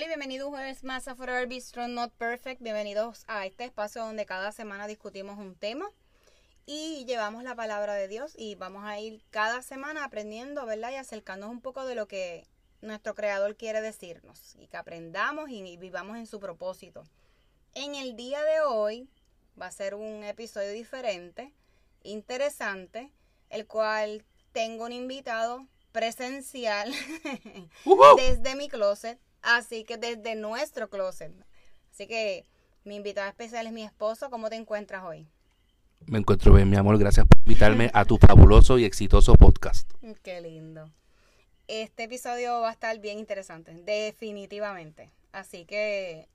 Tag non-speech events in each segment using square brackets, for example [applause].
Y bienvenidos una vez más a Forever Be Strong Not Perfect. Bienvenidos a este espacio donde cada semana discutimos un tema y llevamos la palabra de Dios y vamos a ir cada semana aprendiendo, ¿verdad? Y acercándonos un poco de lo que nuestro Creador quiere decirnos y que aprendamos y vivamos en su propósito. En el día de hoy va a ser un episodio diferente, interesante, el cual tengo un invitado presencial [laughs] desde mi closet Así que desde nuestro closet. Así que mi invitado especial es mi esposo. ¿Cómo te encuentras hoy? Me encuentro bien, mi amor. Gracias por invitarme a tu fabuloso y exitoso podcast. Qué lindo. Este episodio va a estar bien interesante, definitivamente. Así que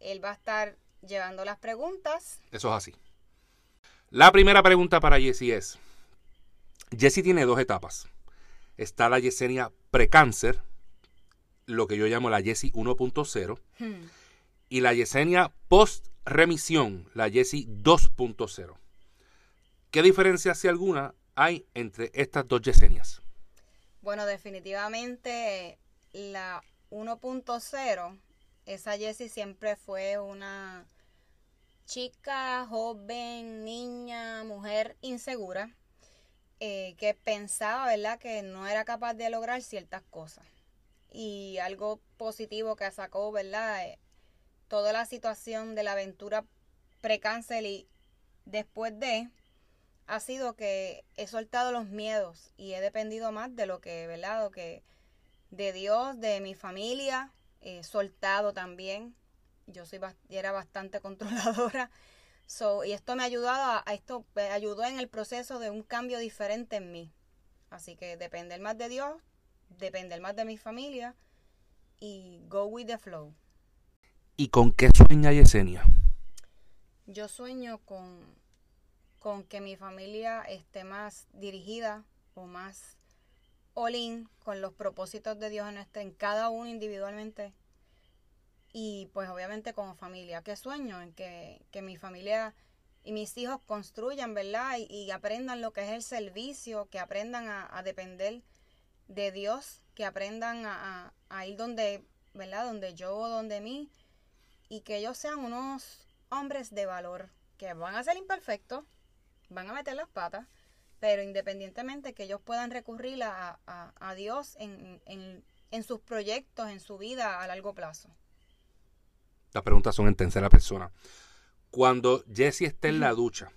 él va a estar llevando las preguntas. Eso es así. La primera pregunta para Jessie es, Jessie tiene dos etapas. Está la Yesenia precáncer, lo que yo llamo la Jessie 1.0 hmm. y la Yesenia post remisión, la Jessie 2.0. ¿Qué diferencia, si alguna, hay entre estas dos Yesenias? Bueno, definitivamente la 1.0, esa Jessie siempre fue una chica, joven, niña, mujer insegura, eh, que pensaba, ¿verdad?, que no era capaz de lograr ciertas cosas y algo positivo que sacó, ¿verdad? Eh, toda la situación de la aventura precáncer y después de ha sido que he soltado los miedos y he dependido más de lo que, ¿verdad? que de Dios, de mi familia, he soltado también. Yo soy era bastante [laughs] controladora. So, y esto me ha ayudado a, esto me ayudó en el proceso de un cambio diferente en mí. Así que depender más de Dios depender más de mi familia y go with the flow. ¿Y con qué sueña Yesenia? Yo sueño con, con que mi familia esté más dirigida o más all in con los propósitos de Dios en, este, en cada uno individualmente y pues obviamente como familia. ¿Qué sueño? En que, mi familia y mis hijos construyan, ¿verdad? Y, aprendan lo que es el servicio, que aprendan a, a depender de Dios, que aprendan a, ir donde, ¿verdad? Donde yo, donde mí, y que ellos sean unos hombres de valor, que van a ser imperfectos, van a meter las patas, pero independientemente que ellos puedan recurrir a, a, Dios en, en, en, sus proyectos, en su vida a largo plazo. Las preguntas son en tercera persona. Cuando Jessie esté en la ducha,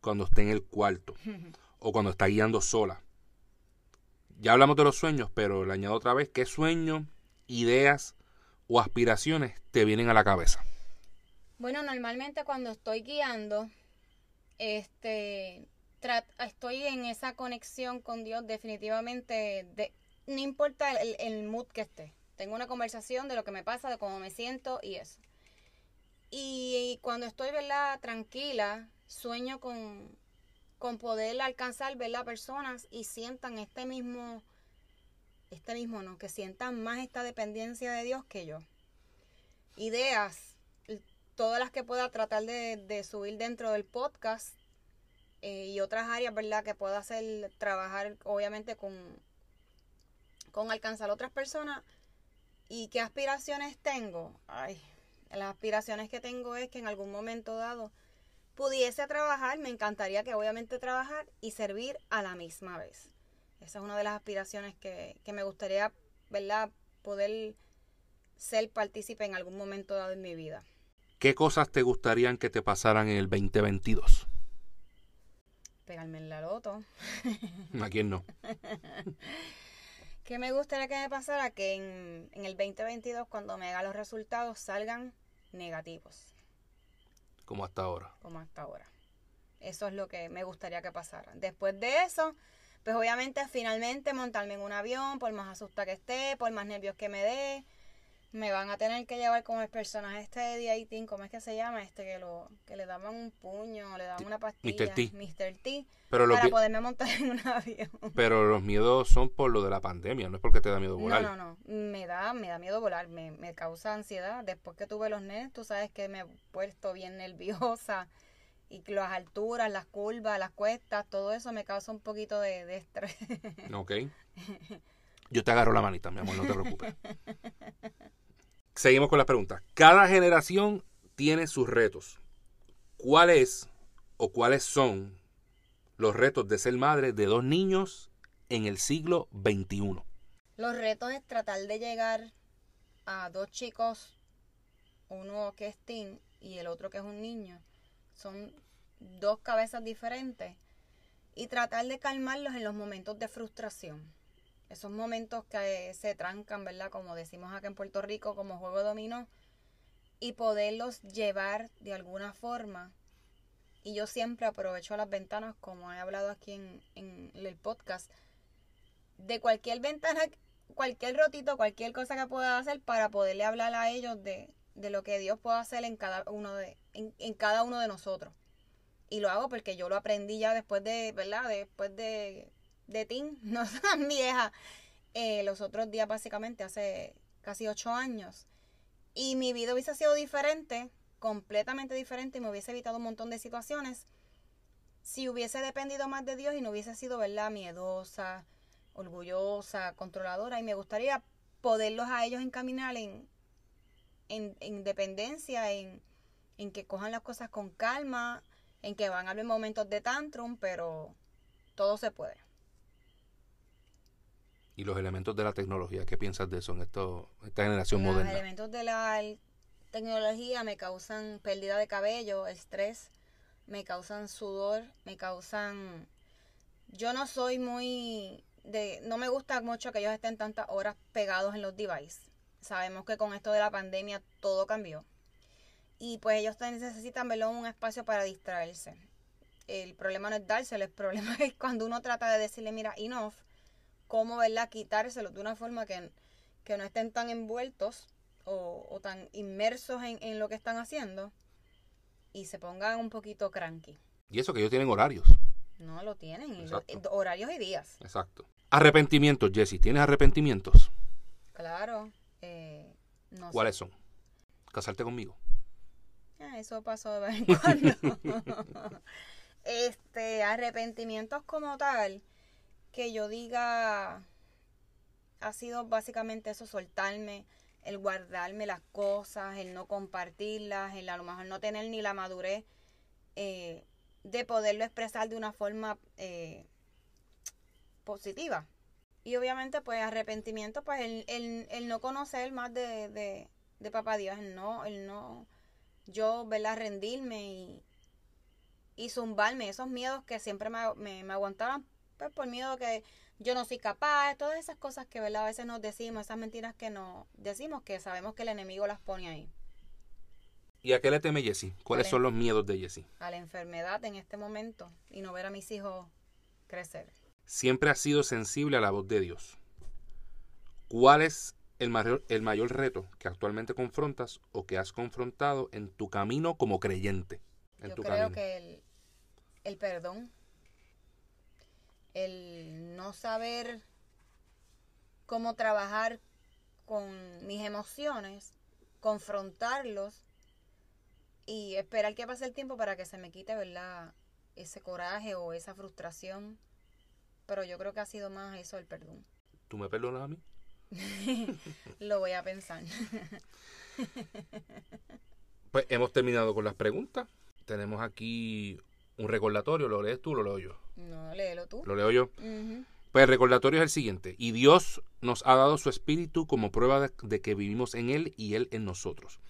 cuando esté en el cuarto, [laughs] o cuando está guiando sola, ya hablamos de los sueños, pero le añado otra vez, ¿qué sueños, ideas o aspiraciones te vienen a la cabeza? Bueno, normalmente cuando estoy guiando, este, estoy en esa conexión con Dios definitivamente, de, no importa el, mood que esté. Tengo una conversación de lo que me pasa, de cómo me siento y eso. Y cuando estoy, ¿verdad? Tranquila, sueño con, con poder alcanzar, ¿verdad? Personas y sientan este mismo, este mismo no, que sientan más esta dependencia de Dios que yo. Ideas, todas las que pueda tratar de, subir dentro del podcast eh, y otras áreas, ¿verdad? Que pueda hacer, trabajar obviamente con, con alcanzar otras personas. ¿Y qué aspiraciones tengo? Ay, las aspiraciones que tengo es que en algún momento dado pudiese trabajar, me encantaría que obviamente trabajar y servir a la misma vez. Esa es una de las aspiraciones que, me gustaría, ¿verdad? Poder ser partícipe en algún momento dado en mi vida. ¿Qué cosas te gustarían que te pasaran en el 2022? Pegarme en la loto. [laughs] ¿A quién no? [laughs] ¿Qué me gustaría que me pasara? Que en, en el 2022, cuando me haga los resultados, salgan negativos. Como hasta ahora. Como hasta ahora. Eso es lo que me gustaría que pasara. Después de eso, pues obviamente finalmente montarme en un avión, por más asusta que esté, por más nervios que me dé, me van a tener que llevar como el personaje este de D18, ¿cómo es que se llama? Este que lo que le daban un puño, le daban una pastilla. Mr. T. Mr. T. Pero para poderme montar en un [laughs] avión. Pero los miedos son por lo de la pandemia, no es porque te da miedo volar. No, no, no. Me da, me da miedo volar, me, me causa ansiedad. Después que tuve los nenes, tú sabes que me he puesto bien nerviosa. Y las alturas, las curvas, las cuestas, todo eso me causa un poquito de, de estrés. Ok. Yo te agarro la manita, mi amor, no te preocupes. [laughs] Seguimos con las preguntas. Cada generación tiene sus retos. ¿Cuáles o cuáles son los retos de ser madre de dos niños en el siglo XXI? Los retos es tratar de llegar a dos chicos, uno que es teen y el otro que es un niño. Son dos cabezas diferentes. Y tratar de calmarlos en los momentos de frustración esos momentos que se trancan, ¿verdad? Como decimos acá en Puerto Rico, como juego dominó, y poderlos llevar de alguna forma. Y yo siempre aprovecho las ventanas, como he hablado aquí en, en el podcast, de cualquier ventana, cualquier rotito, cualquier cosa que pueda hacer para poderle hablar a ellos de, de lo que Dios puede hacer en cada uno de, en, en cada uno de nosotros. Y lo hago porque yo lo aprendí ya después de, ¿verdad? Después de de teen, [laughs] no tan vieja, eh, los otros días básicamente, hace casi ocho años. Y mi vida hubiese sido diferente, completamente diferente, y me hubiese evitado un montón de situaciones si hubiese dependido más de Dios y no hubiese sido, ¿verdad?, miedosa, orgullosa, controladora. Y me gustaría poderlos a ellos encaminar en, en, en en, en que cojan las cosas con calma, en que van a haber momentos de tantrum, pero todo se puede y los elementos de la tecnología. ¿Qué piensas de eso en esto, esta generación moderna? Los elementos de la tecnología me causan pérdida de cabello, estrés, me causan sudor, me causan... Yo no soy muy... de No me gusta mucho que ellos estén tantas horas pegados en los devices. Sabemos que con esto de la pandemia todo cambió. Y pues ellos necesitan verlo un espacio para distraerse. El problema no es dárselo, el problema [laughs] es cuando uno trata de decirle, mira, enough, cómo, ¿verdad?, quitárselo de una forma que, no estén tan envueltos o, tan inmersos en, lo que están haciendo y se pongan un poquito cranky. Y eso que ellos tienen horarios. No lo tienen, horarios y días. Exacto. Arrepentimientos, Jesse. ¿Tienes arrepentimientos? Claro. Eh, ¿Cuáles son? Casarte conmigo. Ah, eso pasó de vez en cuando. [laughs] [laughs] este, arrepentimientos como tal que yo diga ha sido básicamente eso, soltarme, el guardarme las cosas, el no compartirlas, el a lo mejor no tener ni la madurez eh, de poderlo expresar de una forma eh, positiva. Y obviamente pues arrepentimiento, pues el, el, no conocer más de, de, de, papá Dios, el no, el no, yo, ¿verdad? Rendirme y, y zumbarme esos miedos que siempre me, me, me aguantaban pues por miedo que yo no soy capaz, todas esas cosas que ¿verdad? a veces nos decimos, esas mentiras que nos decimos que sabemos que el enemigo las pone ahí. ¿Y a qué le teme Jesse? ¿Cuáles son los miedos de Jesse? A la enfermedad en este momento y no ver a mis hijos crecer. Siempre has sido sensible a la voz de Dios. ¿Cuál es el mayor, el mayor reto que actualmente confrontas o que has confrontado en tu camino como creyente? En Yo tu creo camino. que el, el perdón, el no saber cómo trabajar con mis emociones, confrontarlos y esperar que pase el tiempo para que se me quite, ¿verdad? Ese coraje o esa frustración. Pero yo creo que ha sido más eso el perdón. ¿Tú me perdonas a mí? [laughs] Lo voy a pensar. [laughs] Pues hemos terminado con las preguntas. Tenemos aquí un recordatorio. ¿Lo lees tú o lo leo yo? No, léelo tú. Lo leo yo. Pues el recordatorio es el siguiente. Y Dios nos ha dado su espíritu como prueba de, de que vivimos en Él y Él en nosotros.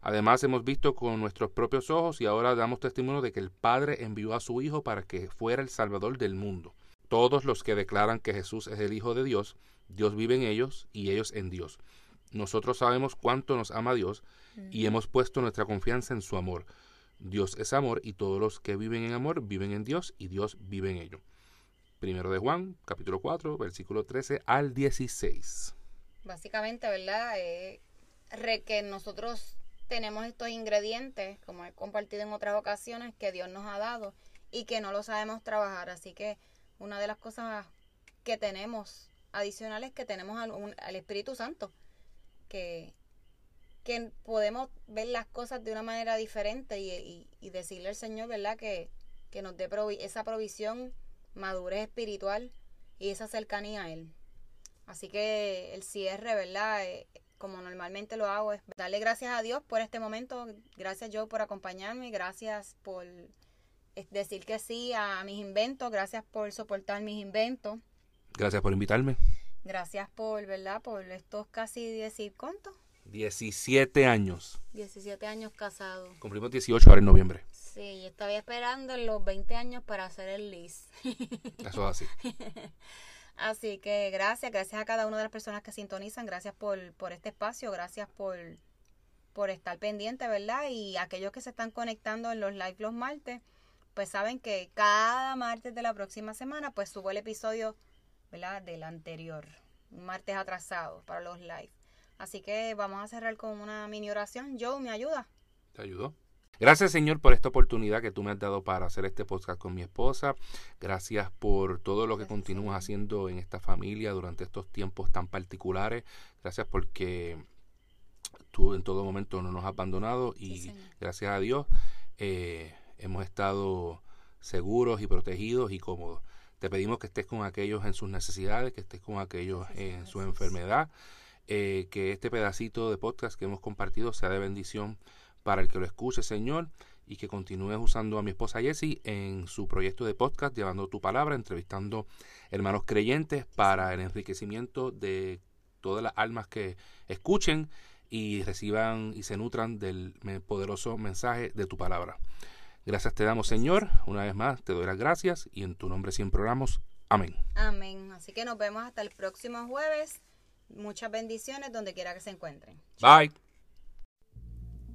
Además hemos visto con nuestros propios ojos y ahora damos testimonio de que el Padre envió a su Hijo para que fuera el Salvador del mundo. Todos los que declaran que Jesús es el Hijo de Dios, Dios vive en ellos y ellos en Dios. Nosotros sabemos cuánto nos ama Dios y hemos puesto nuestra confianza en su amor. Dios es amor y todos los que viven en amor viven en Dios y Dios vive en ellos. Primero de Juan, capítulo 4, versículo 13 al 16. Básicamente, ¿verdad? Eh, re- que nosotros tenemos estos ingredientes, como he compartido en otras ocasiones, que Dios nos ha dado y que no lo sabemos trabajar. Así que una de las cosas que tenemos adicionales es que tenemos al, al Espíritu Santo, que, que podemos ver las cosas de una manera diferente y, y- y decirle al Señor, ¿verdad? Que, que nos dé provi- esa provisión, madurez espiritual y esa cercanía a Él. Así que el cierre, ¿verdad? Eh, como normalmente lo hago, es darle gracias a Dios por este momento. Gracias, Joe, por acompañarme. Gracias por decir que sí a mis inventos. Gracias por soportar mis inventos. Gracias por invitarme. Gracias por, ¿verdad? Por estos casi 10, ¿cuánto? 17 años. 17 años casados. Cumplimos 18 ahora en noviembre. Sí, yo estaba esperando los 20 años para hacer el list. [laughs] Eso es así. [laughs] Así que gracias, gracias a cada una de las personas que sintonizan, gracias por, por este espacio, gracias por, por estar pendiente, ¿verdad? Y aquellos que se están conectando en los live los martes, pues saben que cada martes de la próxima semana, pues subo el episodio, ¿verdad? Del anterior, un martes atrasado para los live. Así que vamos a cerrar con una mini oración. Joe, ¿me ayuda? ¿Te ayudó? Gracias Señor por esta oportunidad que tú me has dado para hacer este podcast con mi esposa. Gracias por todo lo que Gracias, continúas Señor. haciendo en esta familia durante estos tiempos tan particulares. Gracias porque tú en todo momento no nos has abandonado y Sí, gracias a Dios eh, hemos estado seguros y protegidos y cómodos. Te pedimos que estés con aquellos en sus necesidades, que estés con aquellos en su enfermedad, eh, que este pedacito de podcast que hemos compartido sea de bendición para el que lo escuche, Señor, y que continúes usando a mi esposa Jessie en su proyecto de podcast, llevando tu palabra, entrevistando hermanos creyentes para el enriquecimiento de todas las almas que escuchen y reciban y se nutran del poderoso mensaje de tu palabra. Gracias te damos, Señor. Una vez más, te doy las gracias y en tu nombre siempre oramos. Amén. Amén. Así que nos vemos hasta el próximo jueves. Muchas bendiciones donde quiera que se encuentren. Bye.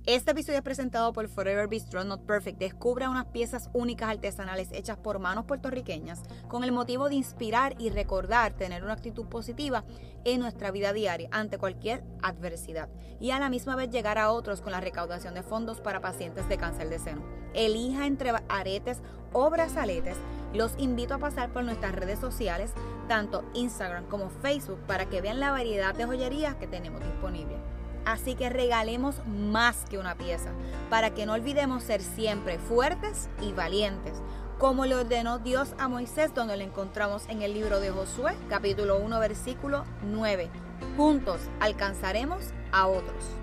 Este episodio es presentado por Forever Bistro Not Perfect. Descubra unas piezas únicas artesanales hechas por manos puertorriqueñas con el motivo de inspirar y recordar tener una actitud positiva en nuestra vida diaria ante cualquier adversidad y a la misma vez llegar a otros con la recaudación de fondos para pacientes de cáncer de seno. Elija entre aretes o brazaletes. Los invito a pasar por nuestras redes sociales, tanto Instagram como Facebook, para que vean la variedad de joyerías que tenemos disponibles. Así que regalemos más que una pieza, para que no olvidemos ser siempre fuertes y valientes, como le ordenó Dios a Moisés, donde lo encontramos en el libro de Josué, capítulo 1, versículo 9. Juntos alcanzaremos a otros.